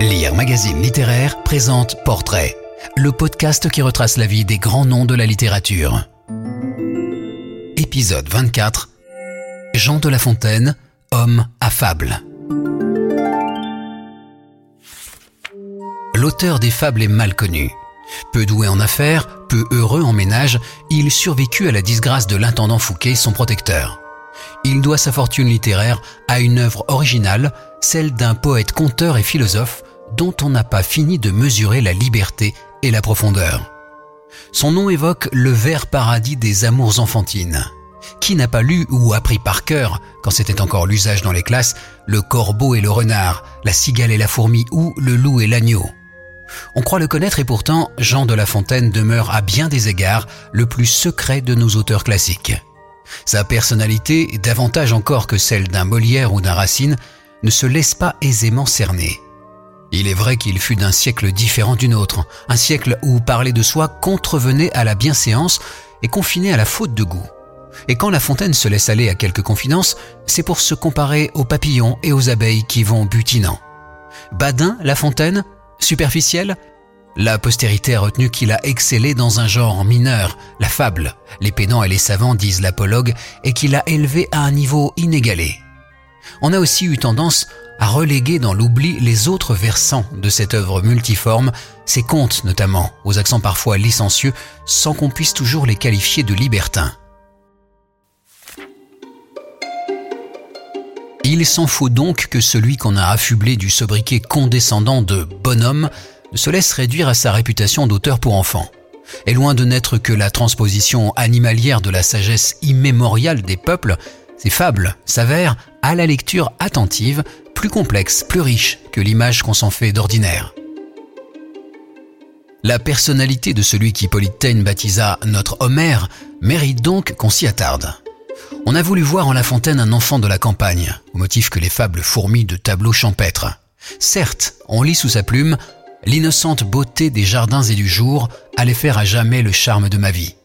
Lire Magazine Littéraire présente Portrait, le podcast qui retrace la vie des grands noms de la littérature. Épisode 24 Jean de La Fontaine, homme affable. L'auteur des fables est mal connu. Peu doué en affaires, peu heureux en ménage, il survécut à la disgrâce de l'intendant Fouquet, son protecteur. Il doit sa fortune littéraire à une œuvre originale, celle d'un poète conteur et philosophe dont on n'a pas fini de mesurer la liberté et la profondeur. Son nom évoque le vert paradis des amours enfantines. Qui n'a pas lu ou appris par cœur, quand c'était encore l'usage dans les classes, le corbeau et le renard, la cigale et la fourmi ou le loup et l'agneau? On croit le connaître et pourtant, Jean de La Fontaine demeure à bien des égards le plus secret de nos auteurs classiques. Sa personnalité, davantage encore que celle d'un Molière ou d'un Racine, ne se laisse pas aisément cerner. Il est vrai qu'il fut d'un siècle différent d'une autre, un siècle où parler de soi contrevenait à la bienséance et confinait à la faute de goût. Et quand La Fontaine se laisse aller à quelques confidences, c'est pour se comparer aux papillons et aux abeilles qui vont butinant. Badin, La Fontaine Superficiel La postérité a retenu qu'il a excellé dans un genre mineur, la fable, les pédants et les savants disent l'apologue, et qu'il a élevé à un niveau inégalé. On a aussi eu tendance à reléguer dans l'oubli les autres versants de cette œuvre multiforme, ses contes notamment, aux accents parfois licencieux, sans qu'on puisse toujours les qualifier de libertins. Il s'en faut donc que celui qu'on a affublé du sobriquet condescendant de bonhomme ne se laisse réduire à sa réputation d'auteur pour enfants. Et loin de n'être que la transposition animalière de la sagesse immémoriale des peuples, ces fables s'avèrent, à la lecture attentive, plus complexe, plus riche que l'image qu'on s'en fait d'ordinaire. La personnalité de celui qui Taine baptisa notre Homère mérite donc qu'on s'y attarde. On a voulu voir en La Fontaine un enfant de la campagne, au motif que les fables fourmillent de tableaux champêtres. Certes, on lit sous sa plume L'innocente beauté des jardins et du jour allait faire à jamais le charme de ma vie.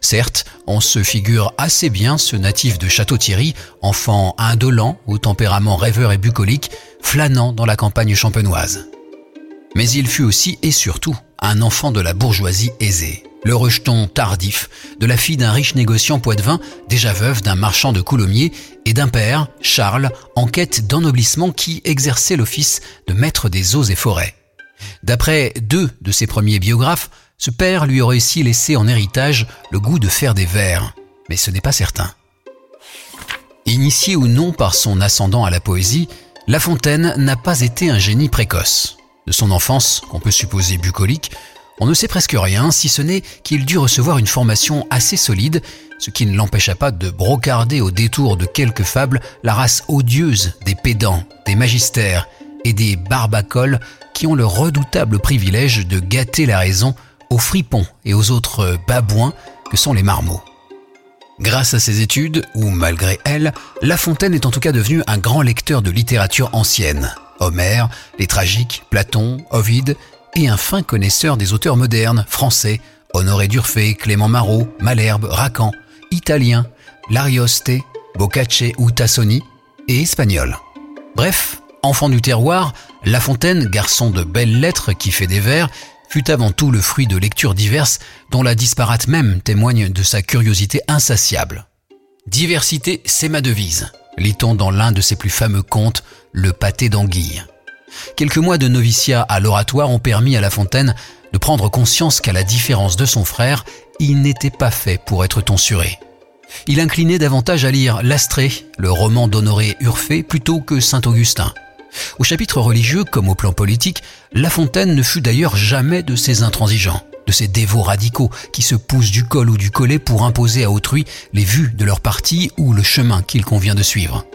Certes, on se figure assez bien ce natif de Château-Thierry, enfant indolent, au tempérament rêveur et bucolique, flânant dans la campagne champenoise. Mais il fut aussi et surtout un enfant de la bourgeoisie aisée, le rejeton tardif de la fille d'un riche négociant poitevin, déjà veuve d'un marchand de coulommiers, et d'un père, Charles, en quête d'ennoblissement qui exerçait l'office de maître des eaux et forêts. D'après deux de ses premiers biographes, ce père lui aurait aussi laissé en héritage le goût de faire des vers, mais ce n'est pas certain. Initié ou non par son ascendant à la poésie, La Fontaine n'a pas été un génie précoce. De son enfance, qu'on peut supposer bucolique, on ne sait presque rien, si ce n'est qu'il dut recevoir une formation assez solide, ce qui ne l'empêcha pas de brocarder au détour de quelques fables la race odieuse des pédants, des magistères et des barbacoles qui ont le redoutable privilège de gâter la raison aux fripons et aux autres babouins que sont les marmots. Grâce à ses études, ou malgré elles, La Fontaine est en tout cas devenu un grand lecteur de littérature ancienne. Homère, les tragiques, Platon, Ovide, et un fin connaisseur des auteurs modernes, français, Honoré d'Urfé, Clément Marot, Malherbe, Racan, italien, L'Arioste, Boccace ou Tassoni, et espagnol. Bref, enfant du terroir, La Fontaine, garçon de belles lettres qui fait des vers, fut avant tout le fruit de lectures diverses dont la disparate même témoigne de sa curiosité insatiable. Diversité, c'est ma devise, lit-on dans l'un de ses plus fameux contes, Le pâté d'anguille. Quelques mois de noviciat à l'oratoire ont permis à La Fontaine de prendre conscience qu'à la différence de son frère, il n'était pas fait pour être tonsuré. Il inclinait davantage à lire L'Astrée, le roman d'Honoré Urfé, plutôt que Saint-Augustin. Au chapitre religieux comme au plan politique, La Fontaine ne fut d'ailleurs jamais de ces intransigeants, de ces dévots radicaux qui se poussent du col ou du collet pour imposer à autrui les vues de leur parti ou le chemin qu'il convient de suivre.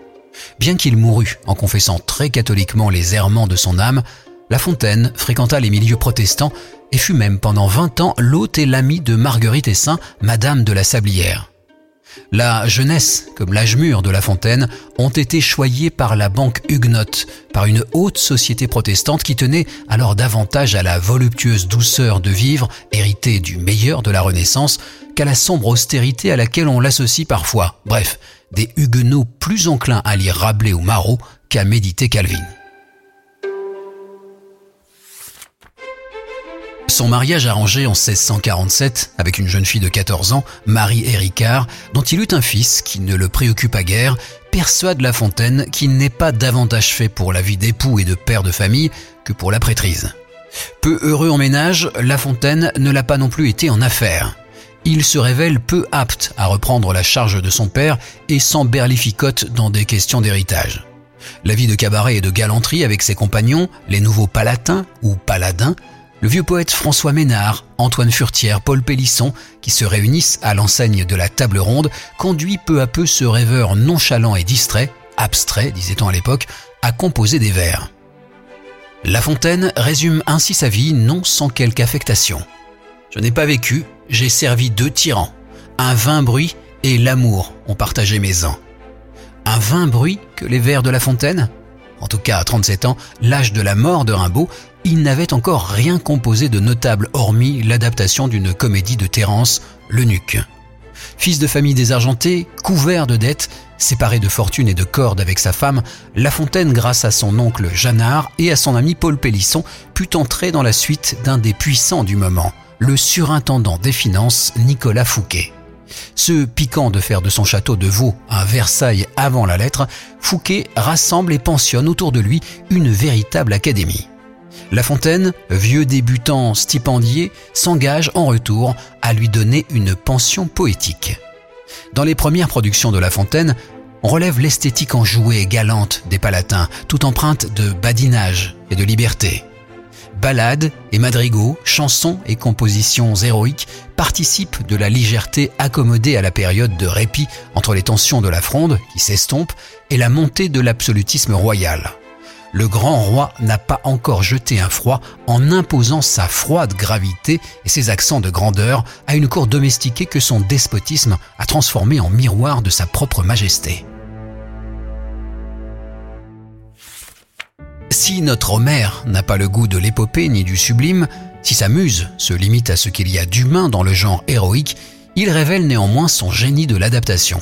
Bien qu'il mourût en confessant très catholiquement les errements de son âme, La Fontaine fréquenta les milieux protestants et fut même pendant vingt ans l'hôte et l'ami de Marguerite Essin, Madame de la Sablière. La jeunesse, comme l'âge mûr de La Fontaine, ont été choyés par la banque huguenote, par une haute société protestante qui tenait alors davantage à la voluptueuse douceur de vivre, héritée du meilleur de la Renaissance, qu'à la sombre austérité à laquelle on l'associe parfois. Bref, des huguenots plus enclins à lire Rabelais ou Marot qu'à méditer Calvin. Son mariage arrangé en 1647 avec une jeune fille de 14 ans, Marie Héricard, dont il eut un fils qui ne le préoccupa guère, persuade La Fontaine qu'il n'est pas davantage fait pour la vie d'époux et de père de famille que pour la prêtrise. Peu heureux en ménage, La Fontaine ne l'a pas non plus été en affaires. Il se révèle peu apte à reprendre la charge de son père et s'emberlificote dans des questions d'héritage. La vie de cabaret et de galanterie avec ses compagnons, les nouveaux palatins ou paladins, le vieux poète François Ménard, Antoine Furtière, Paul Pélisson, qui se réunissent à l'enseigne de la table ronde, conduit peu à peu ce rêveur nonchalant et distrait, abstrait disait-on à l'époque, à composer des vers. La Fontaine résume ainsi sa vie non sans quelque affectation. Je n'ai pas vécu, j'ai servi deux tyrans. Un vain bruit et l'amour ont partagé mes ans. Un vain bruit que les vers de La Fontaine? En tout cas, à 37 ans, l'âge de la mort de Rimbaud, il n'avait encore rien composé de notable hormis l'adaptation d'une comédie de Terence, L'Eunuque. Fils de famille désargentée, couvert de dettes, séparé de fortune et de cordes avec sa femme, La Fontaine, grâce à son oncle Jeannard et à son ami Paul Pélisson, put entrer dans la suite d'un des puissants du moment, le surintendant des finances Nicolas Fouquet. Ce piquant de faire de son château de Vaux un Versailles avant la lettre, Fouquet rassemble et pensionne autour de lui une véritable académie. La Fontaine, vieux débutant stipendié, s'engage en retour à lui donner une pension poétique. Dans les premières productions de La Fontaine, on relève l'esthétique enjouée et galante des palatins, tout empreinte de badinage et de liberté. Ballades et madrigaux, chansons et compositions héroïques participent de la légèreté accommodée à la période de répit entre les tensions de la fronde, qui s'estompent, et la montée de l'absolutisme royal le grand roi n'a pas encore jeté un froid en imposant sa froide gravité et ses accents de grandeur à une cour domestiquée que son despotisme a transformée en miroir de sa propre majesté. Si notre Homère n'a pas le goût de l'épopée ni du sublime, si sa muse se limite à ce qu'il y a d'humain dans le genre héroïque, il révèle néanmoins son génie de l'adaptation.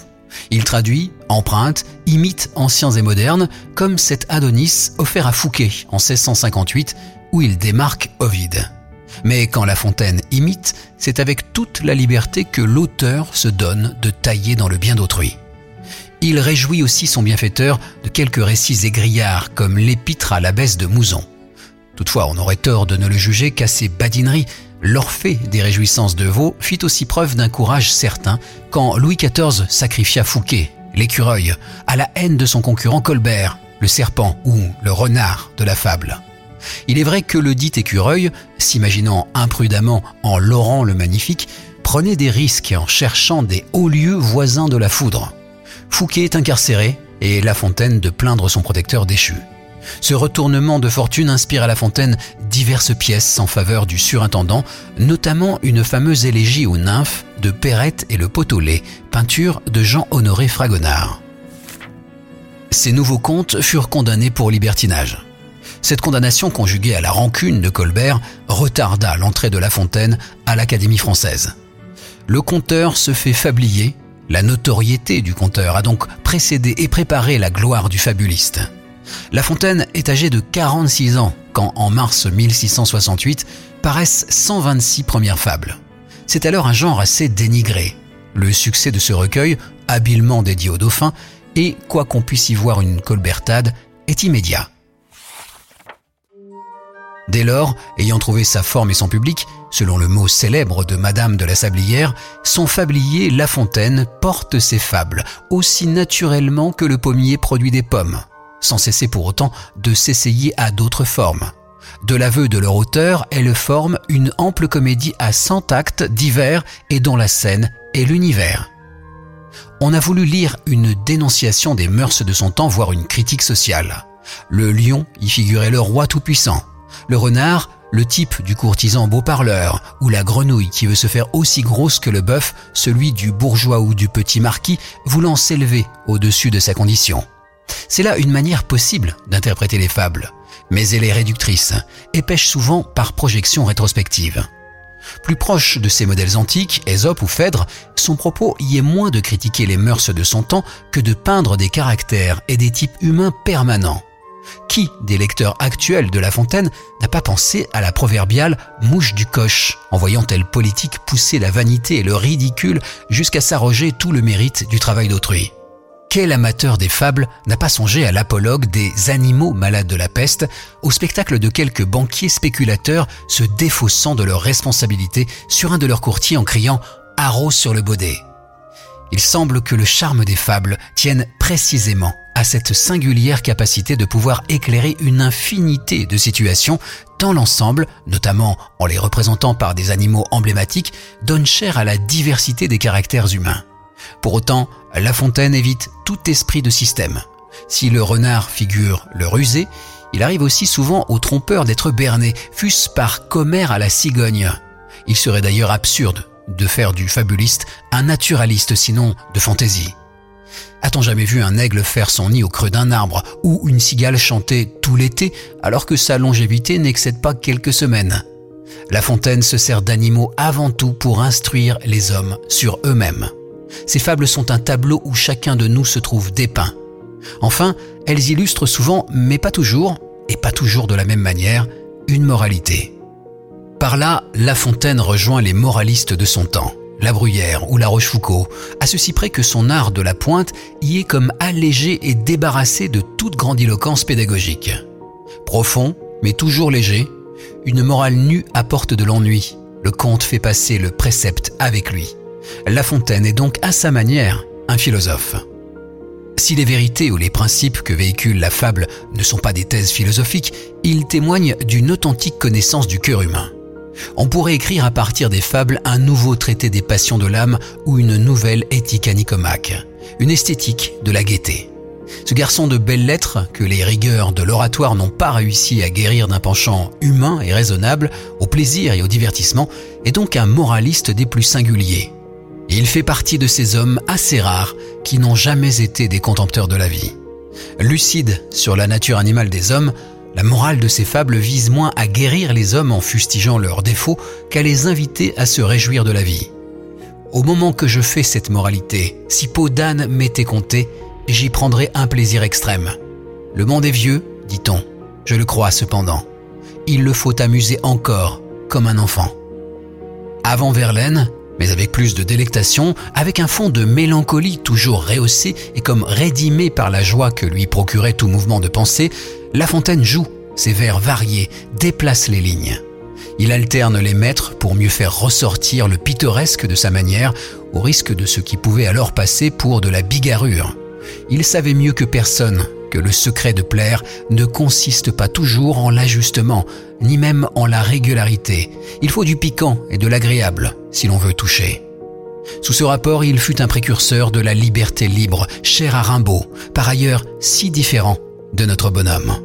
Il traduit, emprunte, imite anciens et modernes, comme cet Adonis offert à Fouquet en 1658, où il démarque Ovide. Mais quand La Fontaine imite, c'est avec toute la liberté que l'auteur se donne de tailler dans le bien d'autrui. Il réjouit aussi son bienfaiteur de quelques récits égrillards comme l'épître à l'abbesse de Mouzon. Toutefois, on aurait tort de ne le juger qu'à ses badineries, l'Orphée des réjouissances de Vaux fit aussi preuve d'un courage certain quand Louis XIV sacrifia Fouquet, l'écureuil, à la haine de son concurrent Colbert, le serpent ou le renard de la fable. Il est vrai que le dit écureuil, s'imaginant imprudemment en Laurent le Magnifique, prenait des risques en cherchant des hauts lieux voisins de la foudre. Fouquet est incarcéré et La Fontaine de plaindre son protecteur déchu. Ce retournement de fortune inspire à La Fontaine diverses pièces en faveur du surintendant, notamment une fameuse élégie aux nymphes de Perrette et le Potolet, peinture de Jean-Honoré Fragonard. Ces nouveaux contes furent condamnés pour libertinage. Cette condamnation conjuguée à la rancune de Colbert retarda l'entrée de La Fontaine à l'Académie française. Le conteur se fait fablier, la notoriété du conteur a donc précédé et préparé la gloire du fabuliste. La Fontaine est âgé de 46 ans quand, en mars 1668, paraissent 126 premières fables. C'est alors un genre assez dénigré. Le succès de ce recueil, habilement dédié au dauphin, et, quoi qu'on puisse y voir une colbertade, est immédiat. Dès lors, ayant trouvé sa forme et son public, selon le mot célèbre de Madame de la Sablière, son fablier La Fontaine porte ses fables aussi naturellement que le pommier produit des pommes sans cesser pour autant de s'essayer à d'autres formes. De l'aveu de leur auteur, elle forme une ample comédie à 100 actes divers et dont la scène est l'univers. On a voulu lire une dénonciation des mœurs de son temps, voire une critique sociale. Le lion y figurait le roi tout-puissant. Le renard, le type du courtisan beau parleur, ou la grenouille qui veut se faire aussi grosse que le bœuf, celui du bourgeois ou du petit marquis, voulant s'élever au-dessus de sa condition. C'est là une manière possible d'interpréter les fables, mais elle est réductrice et pêche souvent par projection rétrospective. Plus proche de ces modèles antiques, Ésope ou Phèdre, son propos y est moins de critiquer les mœurs de son temps que de peindre des caractères et des types humains permanents. Qui des lecteurs actuels de La Fontaine n'a pas pensé à la proverbiale mouche du coche, en voyant telle politique pousser la vanité et le ridicule jusqu'à s'arroger tout le mérite du travail d'autrui. Quel amateur des fables n'a pas songé à l'apologue des animaux malades de la peste, au spectacle de quelques banquiers spéculateurs se défaussant de leurs responsabilités sur un de leurs courtiers en criant Haro sur le baudet Il semble que le charme des fables tienne précisément à cette singulière capacité de pouvoir éclairer une infinité de situations, tant l'ensemble, notamment en les représentant par des animaux emblématiques, donne chair à la diversité des caractères humains. Pour autant, La Fontaine évite tout esprit de système. Si le renard figure le rusé, il arrive aussi souvent au trompeur d'être berné, fût-ce par commère à la cigogne. Il serait d'ailleurs absurde de faire du fabuliste un naturaliste sinon de fantaisie. A-t-on jamais vu un aigle faire son nid au creux d'un arbre ou une cigale chanter tout l'été alors que sa longévité n'excède pas quelques semaines? La Fontaine se sert d'animaux avant tout pour instruire les hommes sur eux-mêmes. Ces fables sont un tableau où chacun de nous se trouve dépeint. Enfin, elles illustrent souvent, mais pas toujours, et pas toujours de la même manière, une moralité. Par là, La Fontaine rejoint les moralistes de son temps, La Bruyère ou La Rochefoucauld, à ceci près que son art de la pointe y est comme allégé et débarrassé de toute grandiloquence pédagogique. Profond, mais toujours léger, une morale nue apporte de l'ennui. Le conte fait passer le précepte avec lui. La Fontaine est donc à sa manière un philosophe. Si les vérités ou les principes que véhicule la fable ne sont pas des thèses philosophiques, ils témoignent d'une authentique connaissance du cœur humain. On pourrait écrire à partir des fables un nouveau traité des passions de l'âme ou une nouvelle éthique à une esthétique de la gaieté. Ce garçon de belles lettres, que les rigueurs de l'oratoire n'ont pas réussi à guérir d'un penchant humain et raisonnable, au plaisir et au divertissement, est donc un moraliste des plus singuliers, il fait partie de ces hommes assez rares qui n'ont jamais été des contempteurs de la vie. Lucide sur la nature animale des hommes, la morale de ces fables vise moins à guérir les hommes en fustigeant leurs défauts qu'à les inviter à se réjouir de la vie. Au moment que je fais cette moralité, si peau d'âne m'était comptée, j'y prendrais un plaisir extrême. Le monde est vieux, dit-on. Je le crois cependant. Il le faut amuser encore, comme un enfant. Avant Verlaine, mais avec plus de délectation, avec un fond de mélancolie toujours rehaussé et comme rédimé par la joie que lui procurait tout mouvement de pensée, La Fontaine joue, ses vers variés, déplace les lignes. Il alterne les maîtres pour mieux faire ressortir le pittoresque de sa manière, au risque de ce qui pouvait alors passer pour de la bigarrure. Il savait mieux que personne que le secret de plaire ne consiste pas toujours en l'ajustement, ni même en la régularité. Il faut du piquant et de l'agréable si l'on veut toucher. Sous ce rapport, il fut un précurseur de la liberté libre, cher à Rimbaud, par ailleurs si différent de notre bonhomme.